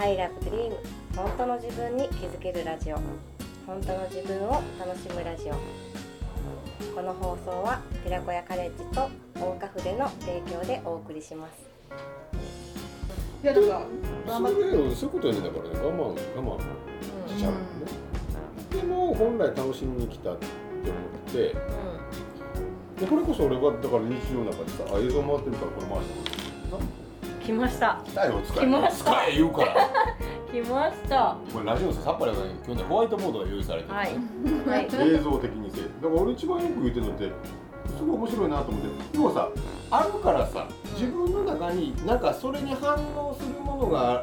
I love dream 本当の自分に気づけるラジオ。本当の自分を楽しむラジオ。この放送は寺子屋カレッジと大岡筆の提供でお送りします。いやなんかそれそういうことやねだからね我慢我慢。しちゃうのね、でも本来楽しみに来たって思って。でこれこそ俺はだから日常の中でさあ映像回ってるからこれ回して来ました。使えよ使来ました。使え言うから。来ました。これラジオささっぱりだから今日ねホワイトボードが用意されてる、はい。はい。映像的にせだから俺一番よく言ってるのってすごい面白いなと思って。でもさあるからさ自分の中になんかそれに反応するものが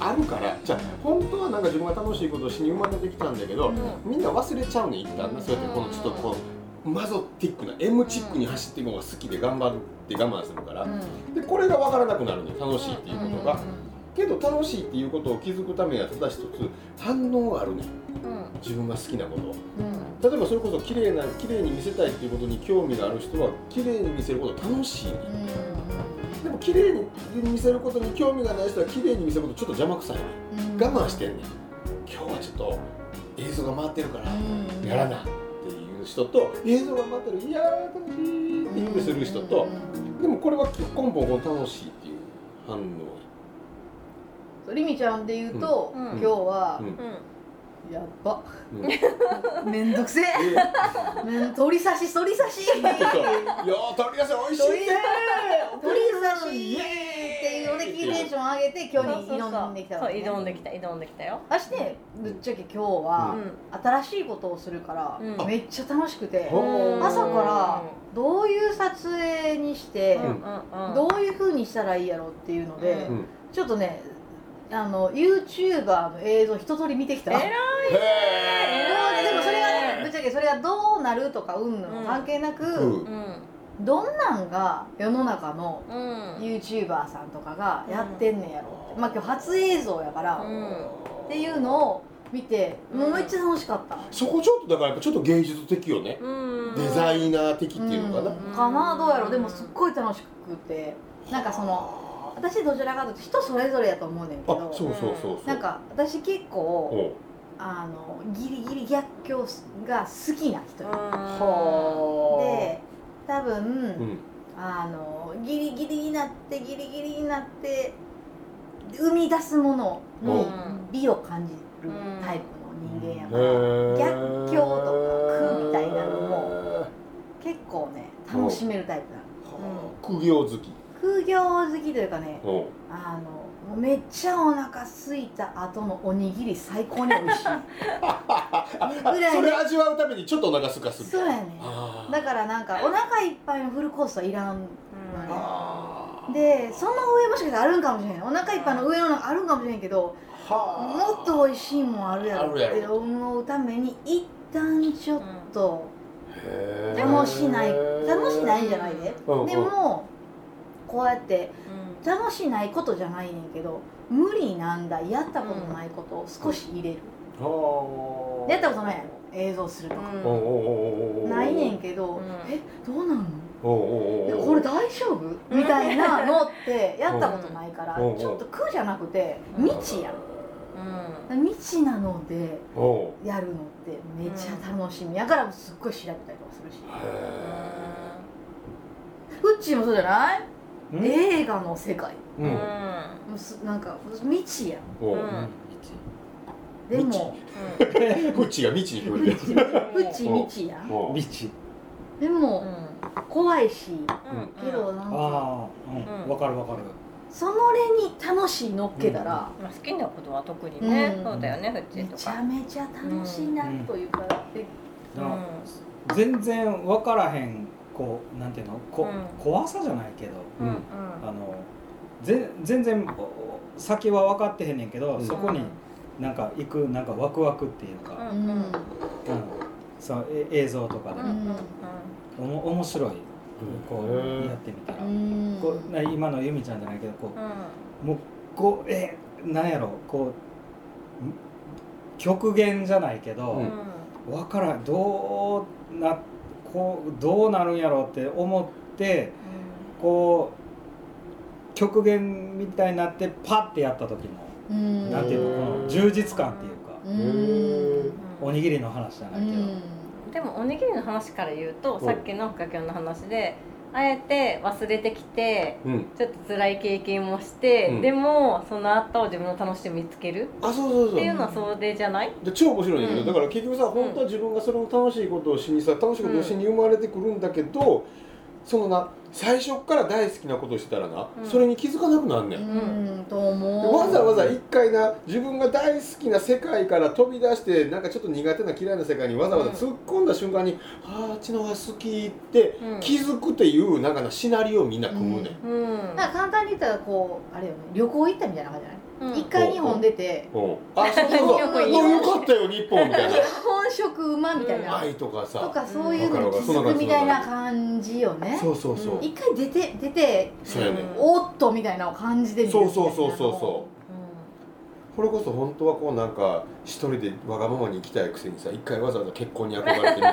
あるからじゃあ本当はなんか自分が楽しいことをしに生まれてきたんだけど、うん。みんな忘れちゃうね一旦なそうやってこのちょっとこうマゾティックな M チックに走っていくのが好きで頑張るって我慢するから、でこれが分からなくなるのよ。楽しいっていうことが、けど楽しいっていうことを気づくためにはただ一つ反応があるね。自分が好きなこと。を。例えばそれこそ綺麗な綺麗に見せたいっていうことに興味がある人は綺麗に見せること楽しいね、でも綺麗に見せることに興味がない人は綺麗に見せることちょっと邪魔くさいね、我慢してんねん。今日はちょっと映像が回ってるからやらな。って人と映像が回ってるいやー楽しいっていうする人とでもこれは根本この楽しいっていう反応。りみちゃんで言うと、うん。今日はう、ん。やっば。うん。めんどくせえ。り差し取り差し。そうそう。よー取り出せ美味しいね取り差しっていうのでキーテンション上げて今日に挑んできたそう挑んできた挑んできたよ。あしてぶっちゃけ今日うはん。新しいことをするからうん。めっちゃ楽しくて朝からどういう撮影にしてどういう風にしたらいいやろっていうのでちょっとねあの YouTuber の映像一通り見てきた。偉いへでもそれがねぶっねちゃけそれがどうなるとかうんぬん。関係なく、うんどんなんが世の中のうん。YouTuber さんとかがやってんねんやろって、まあ今日初映像やから、っうん。ていうのを見てもうめっちゃ楽しかった、そこちょっとだからやっぱちょっと芸術的よね。うん。デザイナー的っていうのかな、うん。かなどうやろ。うでもすっごい楽しくて。なんかその私どちらかというと人それぞれやと思うねんけど。あそうそうそうそう。なんか私結構おあのギリギリ逆境が好きな人や多分、うん。あのギリギリになってギリギリになって生み出すものに美を感じるタイプの人間やから、逆境とか苦みたいなのも結構ね楽しめるタイプなの。苦行好き。苦行好きというかねおあのもうめっちゃお腹空いた後のおにぎり最高に美味しい。ぐらいそれ味わうためにちょっとお腹すかするそうやねだからなんかお腹いっぱいのフルコースはいらんのねあー。でその上もしかしたらあるんかもしれないお腹いっぱいの上の中あるんかもしれんけどはもっと美味しいもんあるやろって思うために一旦ちょっとへー。楽しない楽しないんじゃないで。うんうん。でもこうやって楽しないことじゃないねんけど無理なんだ。やったことないことを少し入れる。はやったことないやろ映像するとか。おおおおおないねんけどうん。えどうなんの？これ大丈夫？みたいなのってやったことないからうん。ちょっと苦じゃなくて未知やん。うん。未知なのでやるのってめっちゃ楽しみ。やからすっごい調べたりとかするし。へうっちーもそうじゃない？うん映画の世界。ーうん。もうすなんか未知やん。おう。うん。でもフッチが未知に聞こえてるうち未知。やん。おう。ビチでも怖いしけどなんかああうん。わかるわかる。そのれに楽しい乗っけたらまあ好きなことは特にねうん。そうだよねフッチとか。ちゃめちゃ楽しいなというかでだから全然分からへんこうなんていうの？こ、うん。怖さじゃないけどうんうん。うんあのぜ全然先は分かってへんねんけど、うん。そこになんか行くなんかワクワクっていうか、うんうん。そうえ映像とかでうんうんおも面白いこうやってみたら、うん。こうな今の由美ちゃんじゃないけどこうもうこうえなんやろこう極限じゃないけど、うん。わからんどうなこうどうなるんやろうって思ってこう極限みたいになってパッてやった時の、うん。なんていうのこの充実感っていうか、うん。おにぎりの話じゃないけど、でもおにぎりの話から言うとうんさっきの深きょんの話であえて忘れてきてうん。ちょっと辛い経験もして、うん。でもその後自分の楽しみ見つけるあそうそうそう。っていうのはそれじゃない？で超面白いんだけど、うん。だから結局さ本当は自分がそれを楽しいことをしにさ楽しいことをしに生まれてくるんだけど、そのな最初っから大好きなことをしてたらな、うん。それに気づかなくなんねん、うんとで思う。わざわざ一回な自分が大好きな世界から飛び出してなんかちょっと苦手な嫌いな世界にわざわざ突っ込んだ瞬間に「あああっちの方が好き」ってうん。気づくっていうなんかなシナリオをみんな組むねん、うん。だから簡単に言ったらこうあれよね旅行行ったみたいな感じじゃない？うん一回日本出て。う。んあそうそうも う。よかったよ日本みたいな。本職馬みたいな。愛とかさ。とかそういうのに気づくみたいな感じよね。そうそうそう、うん。一回出て出てそうやね。んおっとみたいな感じで見るそうそうそうそうそう。うこれこそ本当はこうなんか一人でわがままに生きたいくせにさ一回わざわざ結婚に憧れてみて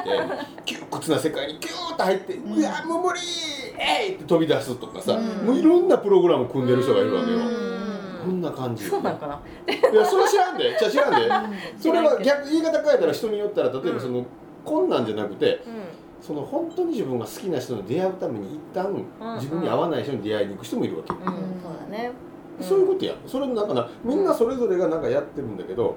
窮屈な世界にギューッと入って「ん。うわもう無理えい!」って飛び出すとかさ、うん。もういろんなプログラム組んでる人がいるわけよ、うんこんな感じ。そうなのかな。いやそれは知らんで。じゃあ知らんで。うん。それは逆言い方変えたら人によったら例えばその、こんなんじゃなくてうその本当に自分が好きな人に出会うために一旦自分に合わない人に出会いに行く人もいるわけ。うん、そうだね。そういうことや。それなんかなみんなそれぞれがなんかやってるんだけど、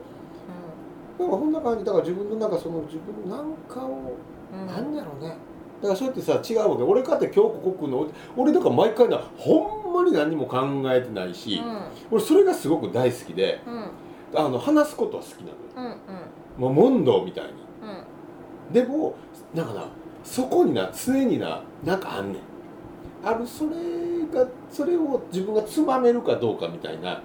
なんかこんな感じだから自分のなんかその自分なんかを、うん。なんやろうね。だからそうやってさ違うわけ。俺かって今日ここ来るの俺だから毎回なほんまに何にも考えてないし、うん。俺それがすごく大好きでうん。あの話すことは好きなのよ。うんうん。もう問答みたいに。うん。でもなんかなそこにな常にななんかあんねん。あるそれがそれを自分がつまめるかどうかみたいな。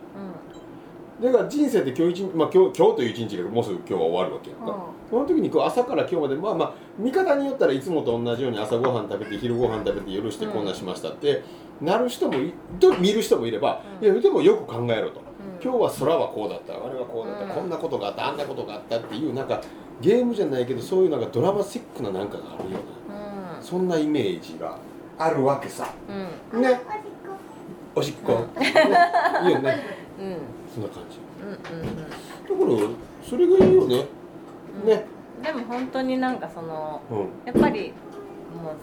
だから人生って今日一日、まあ、今日今日という一日がもうすぐ今日は終わるわけやんか、その時にこう朝から今日までまあまあ見方によったらいつもと同じように朝ごはん食べて昼ごはん食べて夜してこんなしましたって、なる人もいと見る人もいれば、うん。いやでもよく考えろと、うん。今日は空はこうだった。あれはこうだった、うん。こんなことがあったあんなことがあったっていうなんかゲームじゃないけどそういうなんかドラマチックななんかがあるようなうん。そんなイメージがあるわけさ。うん。ね。おしっこ、うん。ねいいよね。うん。そんな感じ。うんうん。だからそれがいいよね。うん。ね。でも本当になんかそのうん。やっぱり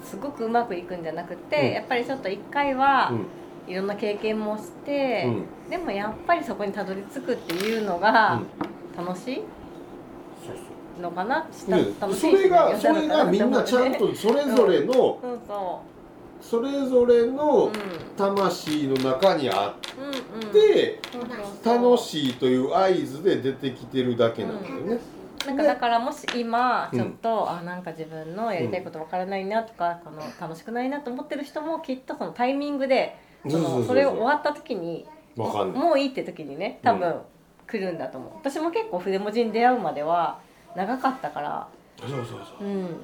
すごくうまくいくんじゃなくて、うん。やっぱりちょっと一回はうん。いろんな経験もしてう、ん。でもやっぱりそこにたどり着くっていうのが楽しい？そうそう。のかな、したね楽しい？それがしそれがみんなちゃんとそれぞれのそうそそれぞれう、うん、の魂の中にあうんうん。って楽しいという合図で出てきてるだけなんだよね。なんかだからもし今うん。ちょっと、あなんか自分のやりたいことわからないなとか、この楽しくないなと思ってる人もきっとそのタイミングでそのそれを終わった時にわかんない。もういいって時にね多分来るんだと思う、私も結構筆文字に出会うまでは長かったから。そうそうそう。うん。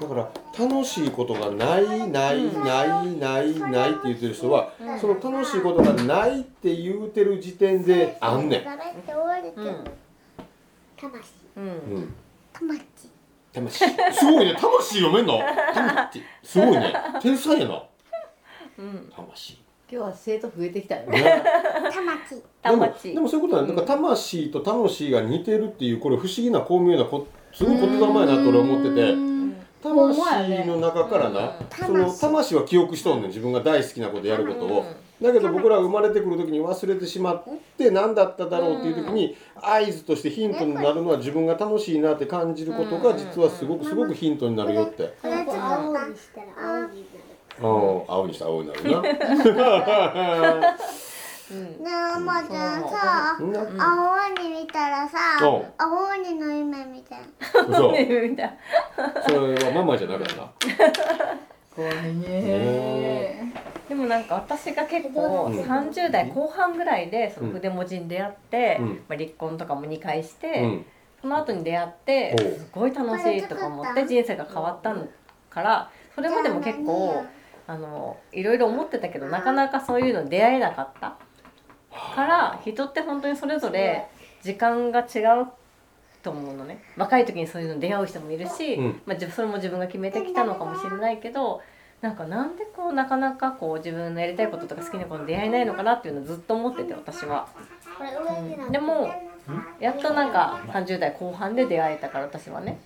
だから楽しいことがないないないないないって言ってる人は、うん。その楽しいことがないって言うてる時点であんねん。うん。魂うんうん。魂魂。すごいね。魂読めんの？魂。すごいね。天才やな。うん魂。今日は生徒増えてきたよねね。魂でも魂でもそういうことなんだ。だから魂と楽しいが似てるっていうこれ不思議な巧妙なこすごい言霊やなと俺思ってて。うん魂の中からな、うんその魂は記憶しとんねん。自分が大好きなことやることを、うんだけど僕らが生まれてくる時に忘れてしまって何だっただろうっていう時に合図としてヒントになるのは自分が楽しいなって感じることが実はすごくすごくヒントになるよって、青にしたら青にうん、青にしたら青になるな ねえおばちゃんさそん。な青鬼見たらさう。ん青鬼の夢みたいそう。みた。いそれはママじゃなかった。怖いね。でもなんか私が結構うん。30代後半ぐらいでその筆文字に出会って、うん。まあ、離婚とかも2回して、うん。その後に出会ってすごい楽しいとか思って人生が変わったからそれまでも結構あのいろいろ思ってたけどなかなかそういうの出会えなかったから人って本当にそれぞれ時間が違うと思うのね。若い時にそういうの出会う人もいるし、うん。まあ、自それも自分が決めてきたのかもしれないけどなんかなんでこうなかなかこう自分のやりたいこととか好きなことに出会えないのかなっていうのをずっと思ってて私は。うん。でもやっとなんか30代後半で出会えたから私はね、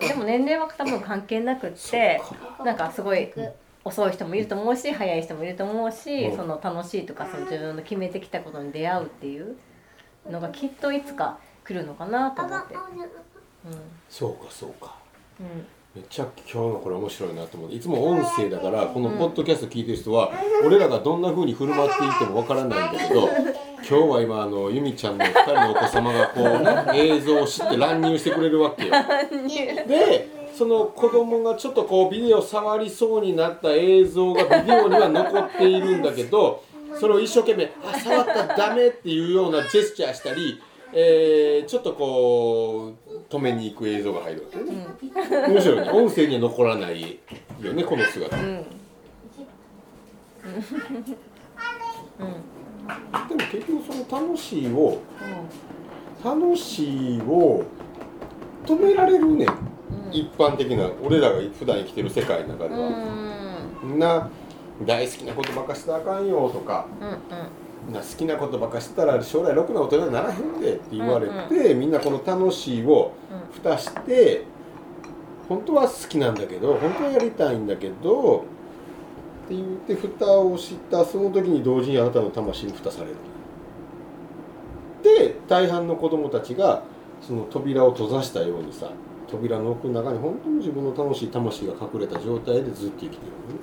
うん。でも年齢は多分関係なくってなんかすごい遅い人もいると思うし早い人もいると思うし、うん。その楽しいとかその自分の決めてきたことに出会うっていうのがきっといつか来るのかなと思って、そうかそうかうんうん、めっちゃ今日のこれ面白いなと思っていつも音声だからこのポッドキャスト聞いてる人は、俺らがどんな風に振る舞っていてもわからないんだけど今日は今あの由美ちゃんの2人のお子様がこうね 映像を知って乱入してくれるわけよ。でその子供がちょっとこうビデオ触りそうになった映像がビデオには残っているんだけど それを一生懸命「あ触ったらダメ」っていうようなジェスチャーしたり、えーちょっとこう止めに行く映像が入るわけね。面白いね。音声には残らないよねこの姿。うん。うん。でも結局その楽しいを楽しいを止められるね一般的な俺らが普段生きてる世界の中でうんは、みん。な大好きなことばっかしたらあかんよとか好きなことばっかしてたら将来ろくな大人にならへんでって言われて、みんなこの楽しいを蓋して本当は好きなんだけど本当はやりたいんだけどって言って蓋をしたその時に同時にあなたの魂に蓋される。で大半の子供たちがその扉を閉ざしたようにさ扉の奥の中に本当に自分の楽しい魂が隠れた状態でずっと生きてるのね。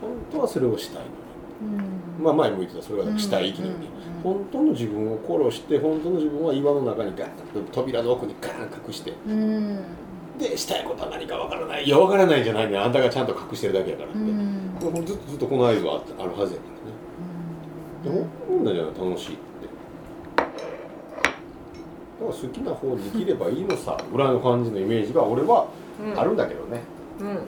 本当はそれをしたいのにまあ前も言ってた。それがしたい生きのに、本当の自分を殺して本当の自分は岩の中にガッと扉の奥にガーン隠して。うん。でしたいことは何かわからない。いやわからないんじゃないね。あんたがちゃんと隠してるだけやからって、うん。ずっとずっとこの合図はあるはずやからね。でもこんなんじゃない？楽しい。って好きな方で生きればいいのさぐらいの感じのイメージが俺はうん。あるんだけどね。うん。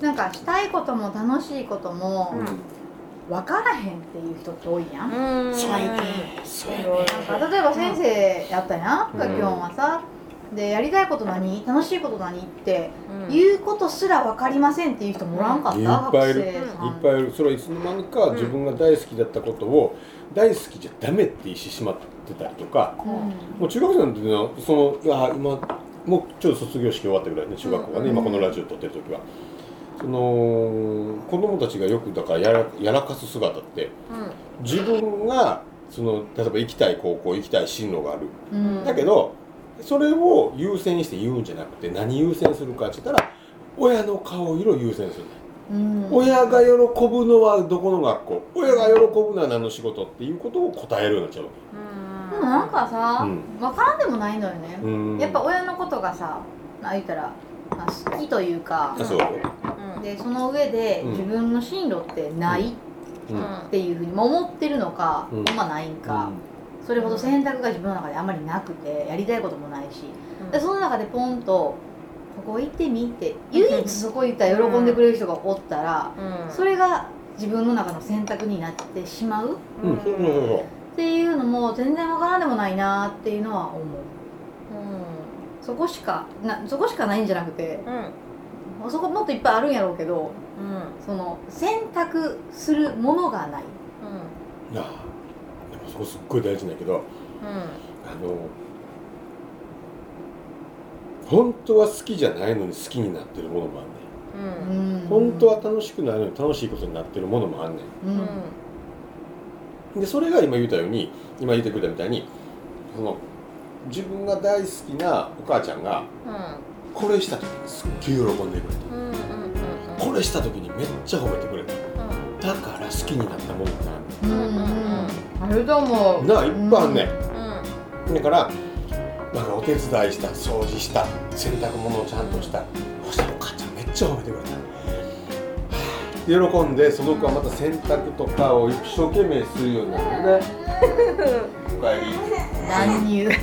なんかしたいことも楽しいこともうん、分からへんっていう人って多いやん、うん。そうやね。そうやね。なんか例えば先生やったやん、うん。が今日はさでやりたいこと何？楽しいこと何？ってうん。言うことすら分かりませんっていう人もおらんかった、いっぱいいる。いっぱいいる。それはいつの間にか自分が大好きだったことを大好きじゃダメって言ってしまってたりとかうん。もう中学生なんていうのはそのあ今もうちょっと卒業式終わったぐらいね中学校がね、うん。今このラジオ撮ってる時は。その子供たちがよくだからやらやらかす姿って自分がその例えば行きたい高校行きたい進路がある。うん。だけどそれを優先して言うんじゃなくて何優先するかって言ったら親の顔色を優先する、うん。親が喜ぶのはどこの学校？親が喜ぶのは何の仕事っていうことを答えるようになっちゃう。わでもなんかさ、うん。分からんでもないのよね。け、うん。やっぱ親のことがさあ言ったらあ好きというかあそう。でその上でうん。自分の進路ってないっうんていうふうに思ってるのか、うん。まあないんか、それほど選択が自分の中であんまりなくてやりたいこともないし、でその中でポンと「ここ行ってみ」って唯一そこ行ったら喜んでくれる人がおったら、それが自分の中の選択になってしまう。うん。うん。そうそうそうっていうのも全然わからんでもないなっていうのは思う。そこしかなそこしかないんじゃなくてそこもっといっぱいあるんやろうけどその選択するものがない。なあ。でもそこすっごい大事なんやけどあの本当は好きじゃないのに好きになってるものもあんねん。うん。本当は楽しくないのに楽しいことになってるものもあんねうん。んでそれが今言ったように今言ってくれたみたいにその自分が大好きなお母ちゃんがこれした時にすっげえ喜んでくれた。これした時にめっちゃ褒めてくれた。だから好きになったものがうんうんあると思うなあいっぱいあんねうん。んだからなんかお手伝いした掃除した洗濯物をちゃんとした。そしたらお母ちゃんめっちゃ褒めてくれた。はあ喜んでその子はまた洗濯とかを一生懸命するようになるね。おかえり乱入うも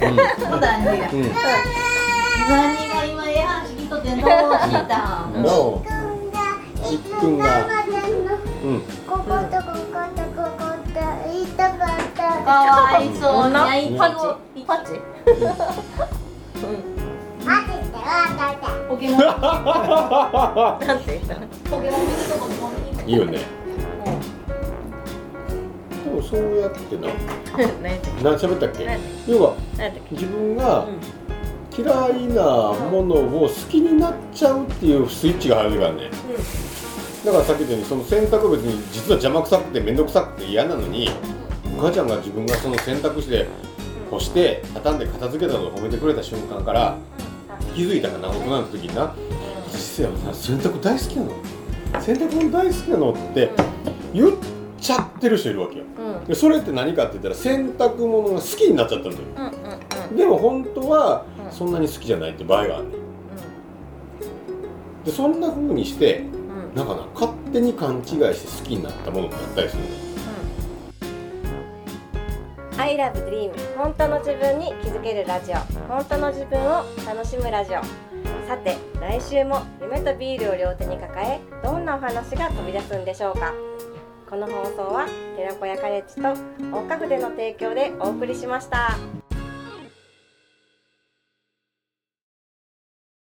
う乱入やん、うん。乱入が今ええ話聞いとってどうした？ん。のちっくんが。うんかわいそうに。女いパッチ？あって言ってわかったポケモン。なんて言った？のポケモン。見るとこもいいよね。でもそうやってな。何やったっ何喋ったっけ？要はけ何やったっけ？自分がうん。嫌いなものを好きになっちゃうっていうスイッチが入るからね。だからさっき言ったようにその洗濯別に実は邪魔くさくて面倒くさくて嫌なのにお母ちゃんが自分がその洗濯して干して畳んで片付けたのを褒めてくれた瞬間から気づいたかな大人の時にな「実はさ洗濯大好きなの？洗濯物大好きなの」って言っちゃってる人いるわけよ。うん。うんでそれって何かって言ったら洗濯物が好きになっちゃったんだよ。うんうんでも本当はうん。そんなに好きじゃないって場合があるでそんな風にしてうん。うんなんかな勝手に勘違いして好きになったものってあったりするの I love dream 本当の自分に気づけるラジオ。本当の自分を楽しむラジオ。さて来週も夢とビールを両手に抱えどんなお話が飛び出すんでしょうか。この放送は寺子屋カレッジと大花筆の提供でお送りしました。